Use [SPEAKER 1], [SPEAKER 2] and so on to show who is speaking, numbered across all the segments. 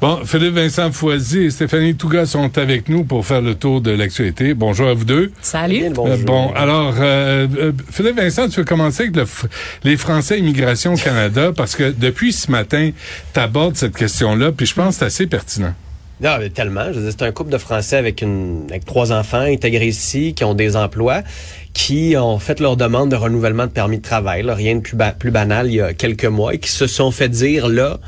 [SPEAKER 1] Bon, Philippe Vincent Foisy et Stéphanie Touga sont avec nous pour faire le tour de l'actualité. Bonjour à vous deux.
[SPEAKER 2] Salut.
[SPEAKER 1] Euh, bon, alors, euh, euh, Philippe Vincent, tu veux commencer avec le les Français Immigration au Canada? Parce que depuis ce matin, tu abordes cette question-là, puis je pense que c'est assez pertinent.
[SPEAKER 2] Non, mais tellement. Je veux dire, c'est un couple de Français avec une avec trois enfants intégrés ici, qui ont des emplois, qui ont fait leur demande de renouvellement de permis de travail, là, rien de plus, ba- plus banal il y a quelques mois, et qui se sont fait dire là.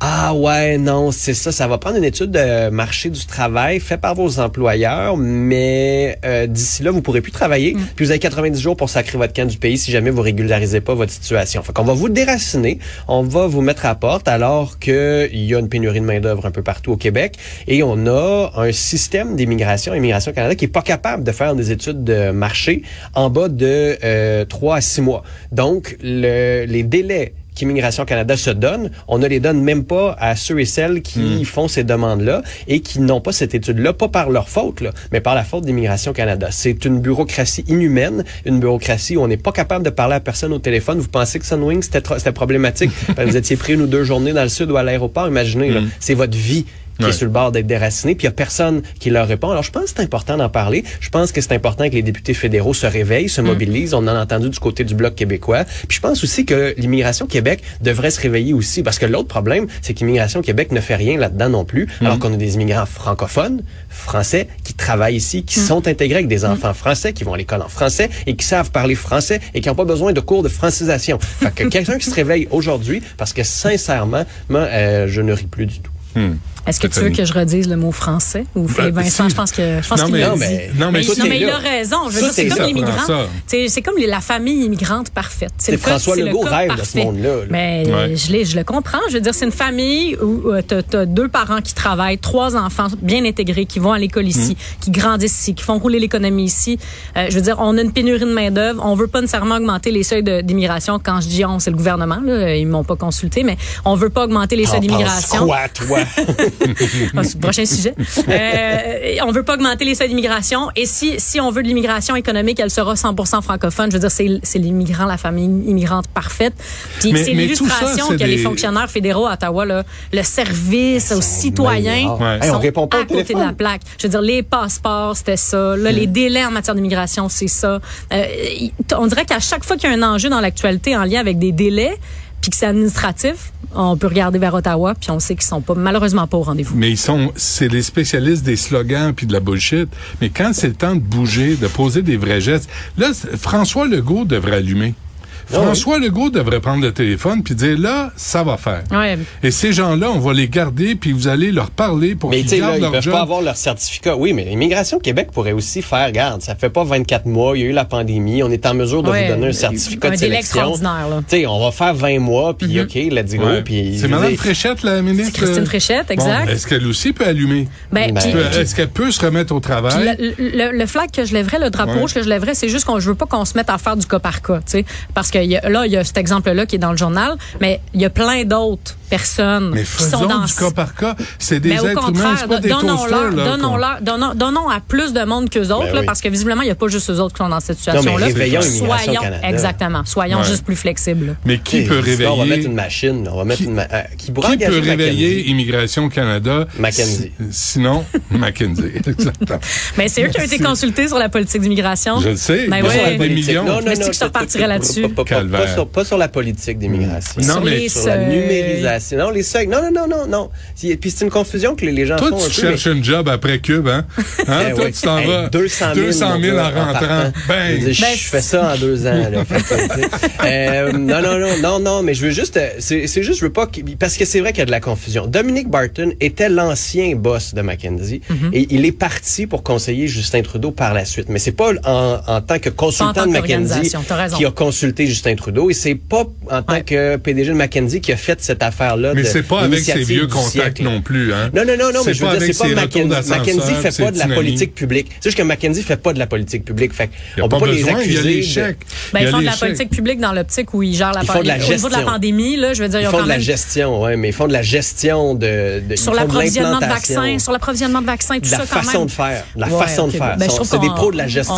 [SPEAKER 2] Ah ouais, non, c'est ça. Ça va prendre une étude de marché du travail faite par vos employeurs, mais euh, d'ici là, vous pourrez plus travailler. Puis vous avez 90 jours pour sacrer votre camp du pays si jamais vous régularisez pas votre situation. Fait qu'on va vous déraciner, on va vous mettre à porte alors qu'il y a une pénurie de main d'œuvre un peu partout au Québec et on a un système d'immigration, Immigration Canada, qui est pas capable de faire des études de marché en bas de euh, 3 à 6 mois. Donc, le, les délais qu'Immigration Canada se donne, on ne les donne même pas à ceux et celles qui font ces demandes-là et qui n'ont pas cette étude-là, pas par leur faute, là, mais par la faute d'Immigration Canada. C'est une bureaucratie inhumaine, une bureaucratie où on n'est pas capable de parler à personne au téléphone. Vous pensez que Sunwing, c'était problématique? Vous étiez pris une ou deux journées dans le sud ou à l'aéroport, imaginez, là, c'est votre vie qui
[SPEAKER 1] Ouais.
[SPEAKER 2] est sur le bord d'être déraciné, puis il y a personne qui leur répond. Alors, je pense que c'est important d'en parler. Je pense que c'est important que les députés fédéraux se réveillent, se mobilisent. On en a entendu du côté du Bloc québécois. Puis je pense aussi que l'immigration Québec devrait se réveiller aussi, parce que l'autre problème, c'est qu'immigration Québec ne fait rien là-dedans non plus, alors qu'on a des immigrants francophones, français, qui travaillent ici, qui sont intégrés avec des enfants français, qui vont à l'école en français et qui savent parler français et qui n'ont pas besoin de cours de francisation. Fait que quelqu'un qui se réveille aujourd'hui, parce que sincèrement, moi, euh, je ne ris plus du tout.
[SPEAKER 3] Est-ce que tu veux que je redise le mot français ou
[SPEAKER 1] Ben,
[SPEAKER 3] Vincent,
[SPEAKER 1] si.
[SPEAKER 3] je pense que je pense
[SPEAKER 1] Non,
[SPEAKER 3] qu'il
[SPEAKER 1] mais-
[SPEAKER 2] non, mais-
[SPEAKER 1] non, mais
[SPEAKER 3] non, mais il a raison. Je veux c'est
[SPEAKER 2] est
[SPEAKER 3] comme
[SPEAKER 1] prends ça.
[SPEAKER 3] C'est comme les- la famille immigrante parfaite.
[SPEAKER 2] C'est
[SPEAKER 3] le
[SPEAKER 2] François
[SPEAKER 3] le
[SPEAKER 2] Legault
[SPEAKER 3] cas
[SPEAKER 2] rêve de
[SPEAKER 3] parfait.
[SPEAKER 2] ce monde-là, là.
[SPEAKER 3] Mais
[SPEAKER 1] Ouais.
[SPEAKER 3] je, l'ai- je le comprends. Je veux dire, c'est une famille où tu as, deux parents qui travaillent, trois enfants bien intégrés, qui vont à l'école ici,
[SPEAKER 2] Mm.
[SPEAKER 3] qui grandissent ici, qui font rouler l'économie ici. Euh, je veux dire, on a une pénurie de main-d'œuvre. On veut pas nécessairement augmenter les seuils de- d'immigration. Quand je dis on, c'est le gouvernement. Là, ils m'ont pas consulté, mais on veut pas augmenter les seuils
[SPEAKER 2] penses
[SPEAKER 3] d'immigration.
[SPEAKER 2] quoi, toi?
[SPEAKER 3] Ah, prochain sujet. Euh, on veut pas augmenter les seuils d'immigration. Et si, si on veut de l'immigration économique, elle sera 100% francophone. Je veux dire, c'est, c'est l'immigrant, la famille immigrante parfaite. Puis c'est l'illustration que les fonctionnaires fédéraux à Ottawa, là, le service aux citoyens.
[SPEAKER 1] Ouais.
[SPEAKER 2] Hey, on répond pas
[SPEAKER 3] à côté de la plaque. Je veux dire, les passeports, c'était ça. Là, les délais en matière d'immigration, c'est ça. Euh, on dirait qu'à chaque fois qu'il y a un enjeu dans l'actualité en lien avec des délais, puis que c'est administratif, on peut regarder vers Ottawa, puis on sait qu'ils sont pas malheureusement pas au rendez-vous.
[SPEAKER 1] Mais ils sont, c'est les spécialistes des slogans puis de la bullshit. Mais quand c'est le temps de bouger, de poser des vrais gestes, là, François Legault devrait allumer. François Legault devrait prendre le téléphone puis dire là, ça va faire.
[SPEAKER 3] Ouais.
[SPEAKER 1] Et ces gens-là, on va les garder puis vous allez leur parler pour qu'ils
[SPEAKER 2] là,
[SPEAKER 1] gardent
[SPEAKER 2] ils
[SPEAKER 1] leur
[SPEAKER 2] peuvent
[SPEAKER 1] job.
[SPEAKER 2] pas avoir leur certificat. Oui, mais Immigration Québec pourrait aussi faire, regarde, ça fait pas 24 mois, il y a eu la pandémie, on est en mesure de
[SPEAKER 3] Ouais,
[SPEAKER 2] vous donner un certificat
[SPEAKER 3] un
[SPEAKER 2] de
[SPEAKER 3] délai
[SPEAKER 2] sélection.
[SPEAKER 3] extraordinaire, là.
[SPEAKER 2] Tu sais, on va faire 20 mois, puis OK, let's go.
[SPEAKER 1] Ouais.
[SPEAKER 2] Puis, je
[SPEAKER 1] c'est
[SPEAKER 2] dire,
[SPEAKER 1] Fréchette, la ministre.
[SPEAKER 3] Christine Fréchette, exact.
[SPEAKER 1] Bon, Est-ce qu'elle aussi peut allumer?
[SPEAKER 3] Ben,
[SPEAKER 2] Ben,
[SPEAKER 1] Est-ce qu'elle peut se remettre au travail?
[SPEAKER 3] le, le- le flag que je lèverais, le drapeau que je lèverais, c'est juste qu'on je veux pas qu'on se mette à faire du cas par cas, tu sais, parce que y a- là il y a cet exemple-là qui est dans le journal, mais il y a plein d'autres personnes
[SPEAKER 1] Mais
[SPEAKER 3] qui sont dans
[SPEAKER 1] du cas par cas. C'est des
[SPEAKER 3] mais au
[SPEAKER 1] êtres humains,
[SPEAKER 3] contraire,
[SPEAKER 1] c'est pas des
[SPEAKER 3] donnons-leur,
[SPEAKER 1] là.
[SPEAKER 3] donnons-leur, donnons, donnons à plus de monde qu'eux autres,
[SPEAKER 2] Ben
[SPEAKER 3] là,
[SPEAKER 2] oui.
[SPEAKER 3] parce que visiblement, il n'y a pas juste eux autres qui sont dans cette situation-là. Soyons,
[SPEAKER 2] Canada.
[SPEAKER 3] exactement, soyons
[SPEAKER 1] Ouais.
[SPEAKER 3] juste plus flexibles. là.
[SPEAKER 1] Mais qui peut
[SPEAKER 2] sinon, On va mettre
[SPEAKER 1] réveiller?
[SPEAKER 2] une machine, on va mettre
[SPEAKER 1] Qui-
[SPEAKER 2] une ma- euh, qui
[SPEAKER 1] Qui peut réveiller. Immigration Canada?
[SPEAKER 2] Mackenzie.
[SPEAKER 1] Si- Sinon, Mackenzie. Exactement.
[SPEAKER 3] Mais c'est eux qui ont été consultés sur la politique d'immigration.
[SPEAKER 1] Je le sais.
[SPEAKER 3] Ben
[SPEAKER 1] Pas
[SPEAKER 3] ouais. Des
[SPEAKER 2] millions.
[SPEAKER 1] millions.
[SPEAKER 2] Non, non,
[SPEAKER 3] Mais c'est
[SPEAKER 2] non.
[SPEAKER 3] que je te repartirais là-dessus.
[SPEAKER 2] Pas, pas- sur, pas sur la politique d'immigration.
[SPEAKER 1] Non,
[SPEAKER 3] Sur
[SPEAKER 1] mais-
[SPEAKER 3] les
[SPEAKER 2] sur la
[SPEAKER 3] seuils.
[SPEAKER 2] numérisation. Non, les seuils. Non, non, non, non, non. Puis c'est une confusion que les, les gens
[SPEAKER 1] Toi,
[SPEAKER 2] font un
[SPEAKER 1] tu
[SPEAKER 2] peu.
[SPEAKER 1] cherches une job après Cube, hein? Hein?
[SPEAKER 2] Eh
[SPEAKER 1] Toi, tu t'en
[SPEAKER 2] Hey,
[SPEAKER 1] vas.
[SPEAKER 2] 200 000,
[SPEAKER 1] 200 000
[SPEAKER 2] mon
[SPEAKER 1] en rentrant.
[SPEAKER 2] Je,
[SPEAKER 3] Ben,
[SPEAKER 2] je fais ça en deux ans. Là. Euh, non, non, non, non, non, mais je veux juste, euh, c'est juste, je veux pas, parce que c'est vrai qu'il y a de la confusion. Dominique Barton était l'ancien boss de McKenzie
[SPEAKER 3] Mhm.
[SPEAKER 2] et il est parti pour conseiller Justin Trudeau par la suite. Mais c'est pas en, en tant que consultant
[SPEAKER 3] tant
[SPEAKER 2] de McKenzie qui a consulté Justin Trudeau. Et c'est pas en tant que PDG de McKenzie qui a fait cette affaire-là.
[SPEAKER 1] Mais
[SPEAKER 2] de
[SPEAKER 1] c'est pas avec ses vieux contacts
[SPEAKER 2] siècle.
[SPEAKER 1] non plus, hein.
[SPEAKER 2] Non, non, non, non,
[SPEAKER 1] C'est
[SPEAKER 2] mais je veux
[SPEAKER 1] pas
[SPEAKER 2] dire,
[SPEAKER 1] avec
[SPEAKER 2] c'est pas
[SPEAKER 1] d'ascenseur,
[SPEAKER 2] McKenzie fait pas de la politique publique. C'est juste que McKenzie fait pas de la politique publique. Fait on
[SPEAKER 1] pas,
[SPEAKER 2] peut pas les
[SPEAKER 1] besoin, il y a
[SPEAKER 2] accuser. de-.
[SPEAKER 3] Ben, ils font de la politique publique dans l'optique où ils gèrent la
[SPEAKER 2] de la
[SPEAKER 3] Au niveau de la
[SPEAKER 2] gestion.
[SPEAKER 3] pandémie, là, je veux dire,
[SPEAKER 2] Ils
[SPEAKER 3] ils ont
[SPEAKER 2] font de la gestion, ouais, mais ils font de la gestion de, de ils
[SPEAKER 3] sur
[SPEAKER 2] font de
[SPEAKER 3] l'approvisionnement de vaccins, sur l'approvisionnement de vaccins, tout
[SPEAKER 2] de la
[SPEAKER 3] ça quand
[SPEAKER 2] façon
[SPEAKER 3] même.
[SPEAKER 2] de faire, de la façon de faire.
[SPEAKER 3] Ben, je
[SPEAKER 2] Sont-
[SPEAKER 3] trouve
[SPEAKER 2] c'est des pros de la gestion.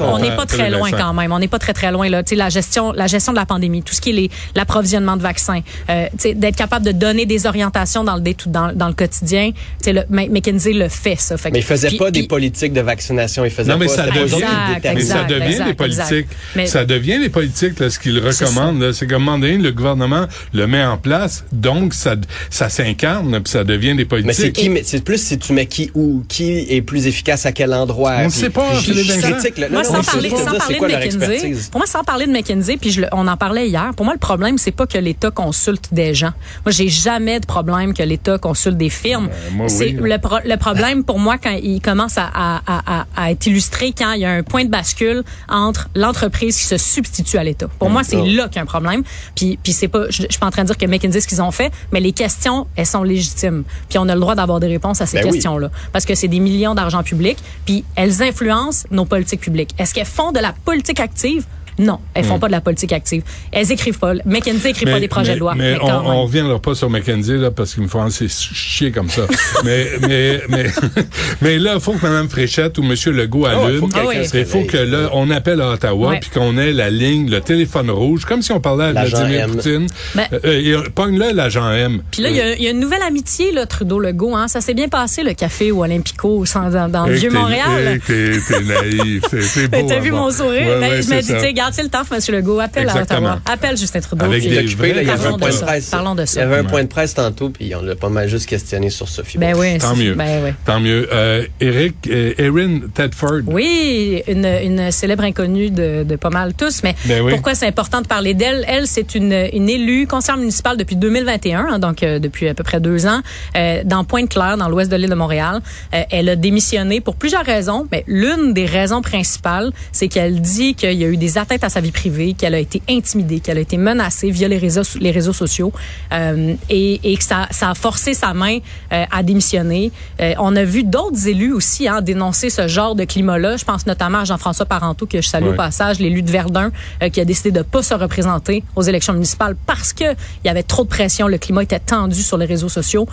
[SPEAKER 3] on- n'est pas très loin quand même. On n'est pas très très loin là. Tu sais, la gestion, la gestion de la pandémie, tout ce qui est l'approvisionnement de vaccins, euh, d'être capable de donner des orientations dans le dé- dans, dans le quotidien. Le, McKinsey le fait ça. Fait que-
[SPEAKER 2] Mais ils faisaient
[SPEAKER 3] puis-
[SPEAKER 2] pas des politiques de vaccination. Ils faisaient
[SPEAKER 1] Non, mais
[SPEAKER 2] pas
[SPEAKER 1] ça devient,
[SPEAKER 3] Exact,
[SPEAKER 2] déterminaient.
[SPEAKER 1] mais ça devient
[SPEAKER 3] exact,
[SPEAKER 1] les politiques.
[SPEAKER 3] Mais-
[SPEAKER 1] Ça devient les politiques, là, ce qu'ils recommandent. là. C'est qu'à un moment donné, le gouvernement le met en place, donc ça, ça s'incarne, puis ça devient des
[SPEAKER 2] Mais c'est
[SPEAKER 1] politiques.
[SPEAKER 2] qui, mais c'est plus si tu mets qui où, qui est plus efficace à quel endroit.
[SPEAKER 1] On ne sait pas,
[SPEAKER 2] puis je- je critique, là.
[SPEAKER 3] Moi,
[SPEAKER 2] Non,
[SPEAKER 3] sans
[SPEAKER 2] non,
[SPEAKER 3] parler,
[SPEAKER 2] je
[SPEAKER 3] sans de McKinsey, pour moi, sans parler de McKinsey, puis je on en parlait hier, pour moi, le problème, c'est pas que l'État consulte des gens. Moi, j'ai jamais de problème que l'État consulte des firmes.
[SPEAKER 1] Ben, moi,
[SPEAKER 3] c'est
[SPEAKER 1] oui.
[SPEAKER 3] le, pro- le problème pour moi quand il commence à, à, à, à- à être illustré quand il y a un point de bascule entre l'entreprise qui se substitue à l'État. Pour moi, c'est
[SPEAKER 2] Oh.
[SPEAKER 3] là qu'il y a un problème. Puis, puis c'est pas, je, je suis pas en train de dire que McKinsey ce qu'ils ont fait, mais les questions, elles sont légitimes. Puis on a le droit d'avoir des réponses à ces
[SPEAKER 2] Ben oui.
[SPEAKER 3] questions-là, parce que c'est des millions d'argent public. Puis elles influencent nos politiques publiques. Est-ce qu'elles font de la politique active? Non, elles font pas de la politique active. Elles écrivent pas. McKinsey écrit pas des projets
[SPEAKER 1] mais-
[SPEAKER 3] de loi.
[SPEAKER 1] Mais,
[SPEAKER 3] mais
[SPEAKER 1] on, on reviendra pas sur McKenzie, là, parce qu'il me faut assez chier comme ça. mais, mais, mais, mais là, il faut que Mme Fréchette ou M. Legault
[SPEAKER 2] Ah
[SPEAKER 1] allume.
[SPEAKER 2] faut que quelqu'un
[SPEAKER 3] Ah oui.
[SPEAKER 1] Il faut que là, on appelle à Ottawa,
[SPEAKER 3] Ouais.
[SPEAKER 1] puis qu'on ait la ligne, le téléphone rouge, comme si on parlait à Vladimir
[SPEAKER 2] M.
[SPEAKER 1] Poutine.
[SPEAKER 3] Ben-
[SPEAKER 1] Euh, euh, Pogne-le, l'agent M.
[SPEAKER 3] Puis là, il y a- il y, a une nouvelle amitié, là, Trudeau-Legault. Hein. Ça s'est bien passé, le café au Olympico, dans, dans le Vieux-Montréal.
[SPEAKER 1] hey, T'es naïf. C'est- C'est beau.
[SPEAKER 3] Ben, T'as vu
[SPEAKER 1] voir.
[SPEAKER 3] mon sourire?
[SPEAKER 1] Ouais,
[SPEAKER 3] Ben,
[SPEAKER 1] ouais,
[SPEAKER 3] je me
[SPEAKER 1] c'est
[SPEAKER 3] dis,
[SPEAKER 1] ça.
[SPEAKER 3] le temps, M. Legault. Appelle
[SPEAKER 1] Exactement.
[SPEAKER 3] à Ottawa. Appelle Justin Trudeau.
[SPEAKER 1] Avec
[SPEAKER 3] puis-
[SPEAKER 1] des
[SPEAKER 2] occupé, là, il y avait
[SPEAKER 3] Parlons
[SPEAKER 2] un
[SPEAKER 3] de
[SPEAKER 2] point de
[SPEAKER 3] ça.
[SPEAKER 2] presse.
[SPEAKER 3] Parlons de
[SPEAKER 2] Il y
[SPEAKER 3] ça.
[SPEAKER 2] avait un point de presse tantôt, puis on l'a pas mal juste questionné sur Sophie.
[SPEAKER 3] Ben oui.
[SPEAKER 1] Tant mieux.
[SPEAKER 3] Ben oui.
[SPEAKER 1] Tant mieux. Euh, Eric, euh, Erin Tedford.
[SPEAKER 3] Oui, une, une célèbre inconnue de, de pas mal tous. Mais
[SPEAKER 1] Ben oui.
[SPEAKER 3] pourquoi c'est important de parler d'elle? Elle, c'est une, une élue conseillère municipale depuis 2021, hein, donc euh, depuis à peu près deux ans, euh, dans Pointe-Claire, dans l'ouest de l'île de Montréal. Euh, elle a démissionné pour plusieurs raisons, mais l'une des raisons principales, c'est qu'elle dit qu'il y a eu des atteintes à sa vie privée, qu'elle a été intimidée, qu'elle a été menacée via les réseaux, les réseaux sociaux euh, et, et que ça, ça a forcé sa main euh, à démissionner. Euh, on a vu d'autres élus aussi hein, dénoncer ce genre de climat-là. Je pense notamment à Jean-François Parenteau, que je salue au passage, l'élu de Verdun, qui a décidé de pas se représenter aux élections municipales parce que il y avait trop de pression, le climat était tendu sur les réseaux sociaux.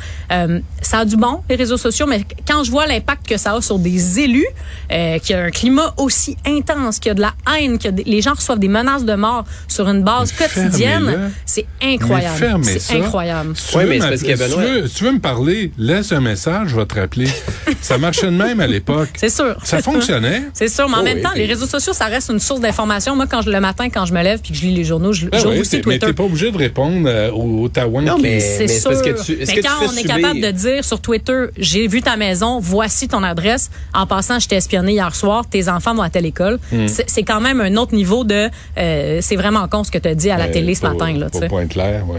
[SPEAKER 3] Ça a du bon, les réseaux sociaux, mais quand je vois l'impact que ça a sur des élus, qu'il y a un climat aussi intense, qu'il y a de la haine, que les gens reçoivent des menaces de mort sur une base
[SPEAKER 1] Mais
[SPEAKER 3] quotidienne, c'est incroyable. C'est incroyable.
[SPEAKER 1] Si tu veux
[SPEAKER 2] mais c'est
[SPEAKER 1] m'appeler-
[SPEAKER 2] parce que
[SPEAKER 1] si tu
[SPEAKER 2] Benoît-
[SPEAKER 1] veux- si tu veux me parler, laisse un message, je vais te rappeler. ça marchait de même à l'époque.
[SPEAKER 3] C'est sûr.
[SPEAKER 1] Ça fonctionnait.
[SPEAKER 3] C'est sûr, mais en
[SPEAKER 2] Oh
[SPEAKER 3] même
[SPEAKER 2] oui,
[SPEAKER 3] temps,
[SPEAKER 2] puis-
[SPEAKER 3] les réseaux sociaux, ça reste une source d'information. Moi, quand je, le matin, quand je me lève puis que je lis les journaux, je
[SPEAKER 1] Ben
[SPEAKER 3] j'ouvre
[SPEAKER 1] oui,
[SPEAKER 3] aussi
[SPEAKER 1] t'es- mais
[SPEAKER 3] Twitter.
[SPEAKER 1] t'es pas obligé de répondre euh, au, Tawan
[SPEAKER 2] Non,
[SPEAKER 1] qui-
[SPEAKER 2] mais-
[SPEAKER 3] C'est
[SPEAKER 2] c'est
[SPEAKER 3] sûr.
[SPEAKER 2] parce que tu- est-ce
[SPEAKER 3] mais
[SPEAKER 2] que
[SPEAKER 3] quand on est capable de dire sur Twitter, j'ai vu ta maison, voici ton adresse. En passant, je t'ai espionné hier soir. Tes enfants vont à telle école.
[SPEAKER 1] Hmm.
[SPEAKER 3] C'est quand même un autre niveau de. euh, c'est vraiment con ce que tu as dit à la
[SPEAKER 1] Euh,
[SPEAKER 3] télé ce matin là.
[SPEAKER 2] Puis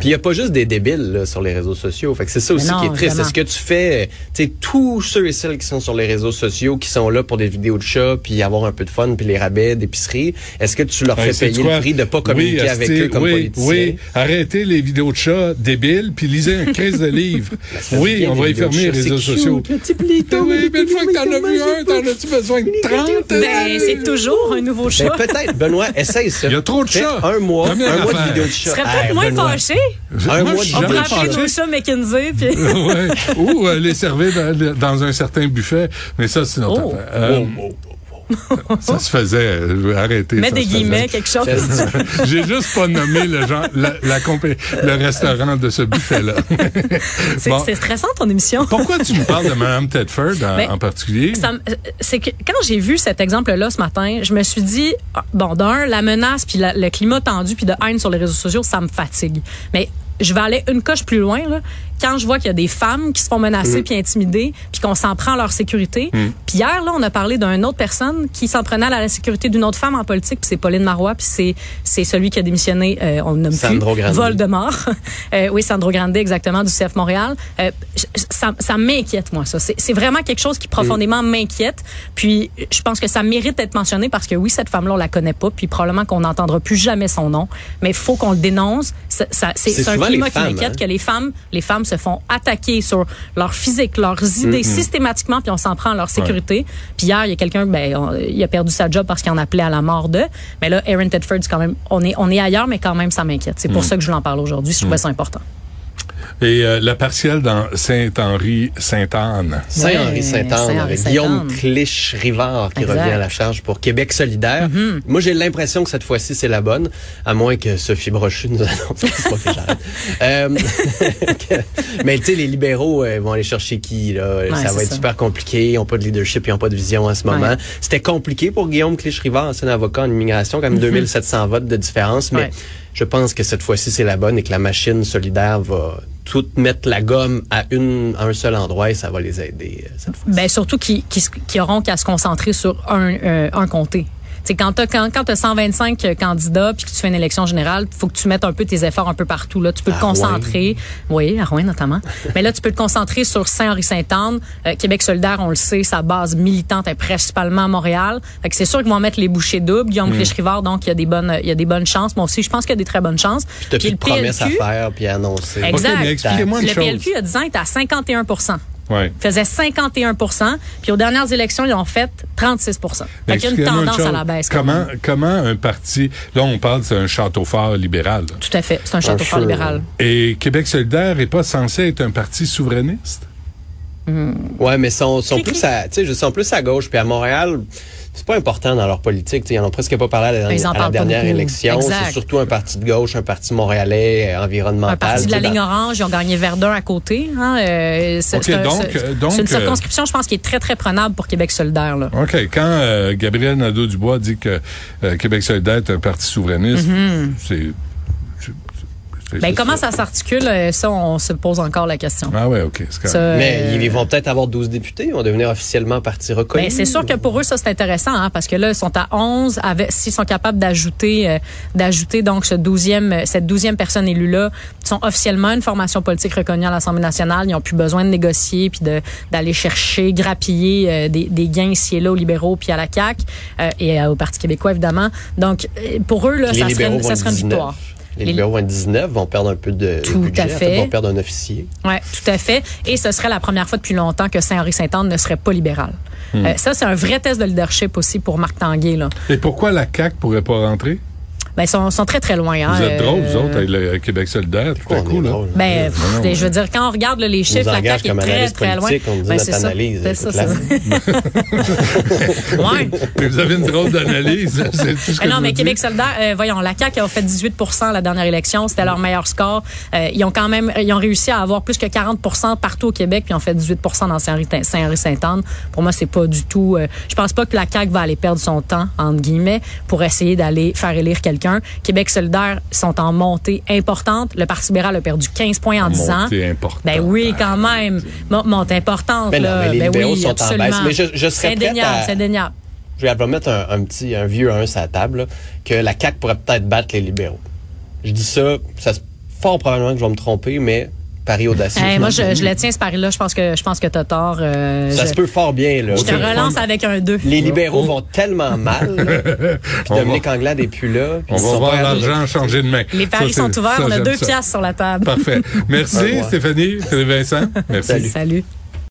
[SPEAKER 2] il n'y a pas juste des débiles là, sur les réseaux sociaux. Fait que c'est ça aussi
[SPEAKER 3] non,
[SPEAKER 2] qui est triste. Est-ce que tu fais, tu sais, tous ceux et celles qui sont sur les réseaux sociaux, qui sont là pour des vidéos de chats, puis avoir un peu de fun, puis les rabais d'épicerie, est-ce que tu leur
[SPEAKER 1] Hey,
[SPEAKER 2] fais payer
[SPEAKER 1] quoi?
[SPEAKER 2] le prix de pas communiquer
[SPEAKER 1] Oui,
[SPEAKER 2] avec eux comme
[SPEAKER 1] oui,
[SPEAKER 2] politiciens?
[SPEAKER 1] Oui, arrêtez les vidéos de chats débiles, puis lisez un crise de livre.
[SPEAKER 2] Ça
[SPEAKER 1] oui, on va y fermer les réseaux sociaux. oui, mais une fois que t'en as vu un, t'en as-tu besoin de 30?
[SPEAKER 3] Ben, c'est toujours un nouveau chat.
[SPEAKER 2] Ben, peut-être, Benoît, essaye ça.
[SPEAKER 1] Il y a trop de chats.
[SPEAKER 2] Un mois,
[SPEAKER 1] Première
[SPEAKER 2] un mois de vidéos de
[SPEAKER 3] Tu
[SPEAKER 2] chats.
[SPEAKER 3] serais peut-être moins
[SPEAKER 2] Benoît.
[SPEAKER 3] fâché.
[SPEAKER 2] Un
[SPEAKER 1] Moi,
[SPEAKER 2] mois
[SPEAKER 1] je
[SPEAKER 2] de
[SPEAKER 3] On pourrait appeler nos chats McKinsey. Puis...
[SPEAKER 1] ouais. Ou euh, les servir dans, dans un certain buffet. Mais ça, c'est notre
[SPEAKER 3] Oh.
[SPEAKER 1] affaire. Euh, Ça se faisait. euh, Arrêtez.
[SPEAKER 3] Mets
[SPEAKER 1] ça
[SPEAKER 3] des
[SPEAKER 1] se faisait.
[SPEAKER 3] guillemets, quelque chose.
[SPEAKER 1] J'ai juste pas nommé le, genre, la, la compé- le restaurant de ce buffet-là.
[SPEAKER 3] C'est
[SPEAKER 1] Bon.
[SPEAKER 3] c'est stressant ton émission.
[SPEAKER 1] Pourquoi tu me parles de Mme Tedford en,
[SPEAKER 3] Ben,
[SPEAKER 1] en particulier?
[SPEAKER 3] C'est que quand j'ai vu cet exemple-là ce matin, je me suis dit ah, bon d'un la menace puis la- le climat tendu puis de haine sur les réseaux sociaux, ça me fatigue. Mais je vais aller une coche plus loin là. Quand je vois qu'il y a des femmes qui se font menacer puis intimider, puis qu'on s'en prend à leur sécurité. Puis hier, là, on a parlé d'une autre personne qui s'en prenait à la sécurité d'une autre femme en politique, puis c'est Pauline Marois, puis c'est c'est celui qui a démissionné, euh, on le nomme
[SPEAKER 2] Sandro
[SPEAKER 3] plus,
[SPEAKER 2] Grandi.
[SPEAKER 3] Voldemort. Euh, oui, Sandro Grande, exactement, du CF Montréal. Euh, ça ça m'inquiète, moi, ça. C'est c'est vraiment quelque chose qui profondément m'inquiète. Puis je pense que ça mérite d'être mentionné parce que oui, cette femme-là, on la connaît pas, puis probablement qu'on n'entendra plus jamais son nom, mais il faut qu'on le dénonce. Ça- ça- C'est un climat qui m'inquiète
[SPEAKER 2] hein.
[SPEAKER 3] que les femmes, les femmes se font attaquer sur leur physique, leurs idées systématiquement, puis on s'en prend à leur sécurité. Puis hier, il y a quelqu'un, ben, on- il a perdu sa job parce qu'il en appelait à la mort de. Mais là, Aaron Tedford, c'est quand même, on est, on est ailleurs, mais quand même, ça m'inquiète. C'est pour ça que je voulais en parler aujourd'hui. Je trouvais ça important.
[SPEAKER 1] Et euh, la partielle dans Saint-Henri-Sainte-Anne.
[SPEAKER 2] Saint-Henri Saint-Anne
[SPEAKER 3] Saint-Henri
[SPEAKER 2] avec
[SPEAKER 3] Sainte-Anne.
[SPEAKER 2] Guillaume Clich-Rivard qui
[SPEAKER 3] Exact.
[SPEAKER 2] revient à la charge pour Québec solidaire. Moi, j'ai l'impression que cette fois-ci, c'est la bonne, à moins que Sophie Brochu nous annonce que c'est pas que j'arrête. Euh, mais tu sais, les libéraux euh, vont aller chercher qui? Là? ça va être
[SPEAKER 3] ça.
[SPEAKER 2] super compliqué. Ils n'ont pas de leadership, ils n'ont pas de vision en ce moment.
[SPEAKER 3] Ouais.
[SPEAKER 2] C'était compliqué pour Guillaume Clich-Rivard, ancien avocat en immigration, quand même 2700 votes de différence, mais
[SPEAKER 3] Ouais.
[SPEAKER 2] Je pense que cette fois-ci, c'est la bonne et que la machine solidaire va tout mettre la gomme à, une, un seul endroit et ça va les aider euh, cette.
[SPEAKER 3] Ben surtout qui qui, qui auront qu'à se concentrer sur un euh, un comté. C'est quand t'as quand, quand t'as 125 candidats puis que tu fais une élection générale, faut que tu mettes un peu tes efforts un peu partout là. Tu peux
[SPEAKER 2] À
[SPEAKER 3] te concentrer, oui, à Rouen notamment. Mais là, tu peux te concentrer sur Saint-Henri-Sainte-Anne, Euh, Québec solidaire, on le sait, sa base militante est principalement à Montréal. Fait que c'est sûr qu'ils vont mettre les bouchées doubles. Guillaume Clich-Rivard, donc il y a des bonnes il y a des bonnes chances. Moi aussi, je pense qu'il y a des très bonnes chances.
[SPEAKER 2] Puis t'as plus de promesses à faire puis à annoncer.
[SPEAKER 3] Exact.
[SPEAKER 1] OK, mais expliquez-moi une
[SPEAKER 3] Le
[SPEAKER 1] chose.
[SPEAKER 3] PLQ, il y a 10 ans, était à 51
[SPEAKER 1] Ouais.
[SPEAKER 3] faisait 51% puis aux dernières élections, ils ont fait 36 Fait qu'il y a une tendance
[SPEAKER 1] chose.
[SPEAKER 3] à la baisse.
[SPEAKER 1] Comment, un parti, là on parle c'est un château fort libéral, là.
[SPEAKER 3] Tout à fait. C'est un château fort
[SPEAKER 2] feu,
[SPEAKER 3] libéral.
[SPEAKER 1] et Québec solidaire est pas censé être un parti souverainiste?
[SPEAKER 2] Ouais, mais sont, sont plus à, tu sais, je sens plus à gauche puis à Montréal. C'est pas important dans leur politique. Ils en ont presque pas parlé à la,
[SPEAKER 3] Mais ils en
[SPEAKER 2] à la
[SPEAKER 3] parlent pas
[SPEAKER 2] dernière élection. C'est surtout un parti de gauche, un parti montréalais, euh, environnemental.
[SPEAKER 3] Un parti de la ligne orange, ils ont gagné Verdun à côté. Hein, euh, c'est une
[SPEAKER 1] euh,
[SPEAKER 3] circonscription, je pense, qui est très, très prenable pour Québec solidaire. Là.
[SPEAKER 1] OK. Quand euh, Gabriel Nadeau-Dubois dit que euh, Québec solidaire est un parti souverainiste, c'est- c'est-
[SPEAKER 3] Ben, comment ça s'articule? euh, Ça, on se pose encore la question.
[SPEAKER 1] Ah ouais, OK.
[SPEAKER 3] Ça,
[SPEAKER 2] Mais
[SPEAKER 3] euh,
[SPEAKER 2] ils vont peut-être avoir 12 députés. Ils vont devenir officiellement parti reconnu.
[SPEAKER 3] Ben, c'est sûr que pour eux, ça, c'est intéressant, hein, parce que là, ils sont à 11, avec, s'ils sont capables d'ajouter, euh, d'ajouter donc ce 12e, euh, cette douzième personne élue-là, ils sont officiellement une formation politique reconnue à l'Assemblée nationale. Ils n'ont plus besoin de négocier puis de, d'aller chercher, grappiller euh, des, des gains ici et là aux libéraux puis à la CAQ euh, et euh, au Parti québécois, évidemment. Donc, pour eux, là, ça serait, une- ça serait une
[SPEAKER 2] 19.
[SPEAKER 3] victoire.
[SPEAKER 2] Les
[SPEAKER 3] Les-
[SPEAKER 2] être 19, vont perdre un peu de
[SPEAKER 3] Tout
[SPEAKER 2] budget.
[SPEAKER 3] à
[SPEAKER 2] En
[SPEAKER 3] fait.
[SPEAKER 2] vont perdre un officier.
[SPEAKER 3] Oui, tout à fait. Et ce serait la première fois depuis longtemps que Saint-Henri-Sainte-Anne ne serait pas libéral. Euh, ça, c'est un vrai test de leadership aussi pour Marc Tanguay. Là.
[SPEAKER 1] Et pourquoi la CAQ pourrait pas rentrer?
[SPEAKER 3] Ben, ils sont, sont très, très loin. Hein,
[SPEAKER 1] Vous êtes
[SPEAKER 3] euh,
[SPEAKER 1] drôles, vous autres, avec le Québec solidaire, tout à coup, là.
[SPEAKER 2] drôle.
[SPEAKER 3] Ben,
[SPEAKER 1] non, mais-
[SPEAKER 3] je veux dire, quand on regarde là, les chiffres, la CAQ est très, très loin.
[SPEAKER 2] politique, on dit
[SPEAKER 3] Ben, c'est ça.
[SPEAKER 2] analyse,
[SPEAKER 3] C'est ça, ouais.
[SPEAKER 1] Mais vous avez une drôle d'analyse. c'est tout ce que
[SPEAKER 3] Ben non, mais. Québec solidaire, euh, voyons, la CAQ a fait 18 à la dernière élection. C'était leur meilleur score. Euh, ils ont quand même, ils ont réussi à avoir plus que 40% partout au Québec, puis ils ont fait 18% dans Saint-Henri-Sainte-Anne. Pour moi, c'est pas du tout. euh, je pense pas que la CAQ va aller perdre son temps entre guillemets pour essayer d'aller faire élire quelqu'un. Québec solidaire sont en montée importante. Le Parti libéral a perdu 15 points en 10 ans.
[SPEAKER 1] Montée importante.
[SPEAKER 3] Ben oui, quand même. Mon- Montée importante.
[SPEAKER 2] Ben non,
[SPEAKER 3] là.
[SPEAKER 2] mais les
[SPEAKER 3] Ben
[SPEAKER 2] libéraux
[SPEAKER 3] oui,
[SPEAKER 2] sont en baisse. Mais je- je serais
[SPEAKER 3] indéniable,
[SPEAKER 2] à-
[SPEAKER 3] c'est indéniable.
[SPEAKER 2] Je vais mettre un, un petit, un vieux 1 sur la table, là, que la CAQ pourrait peut-être battre les libéraux. Je dis ça, ça se- fort probablement que je vais me tromper, mais pari audacieux.
[SPEAKER 3] Hey, moi, je, je le tiens ce pari-là. Je pense que je pense que t'as tort. euh,
[SPEAKER 2] ça
[SPEAKER 3] je,
[SPEAKER 2] se peut fort bien, là.
[SPEAKER 3] je te relance avec un 2.
[SPEAKER 2] Les libéraux vont tellement mal, puis
[SPEAKER 1] On
[SPEAKER 2] Dominique Anglade n'est plus là. puis
[SPEAKER 1] On va voir l'argent changer de main.
[SPEAKER 3] Les paris
[SPEAKER 1] Ça,
[SPEAKER 3] sont ouverts.
[SPEAKER 1] ça,
[SPEAKER 3] On a deux
[SPEAKER 1] ça.
[SPEAKER 3] piastres sur la table.
[SPEAKER 1] Parfait. Merci. Stéphanie. Salut, Vincent. Merci.
[SPEAKER 2] Salut.
[SPEAKER 3] Salut.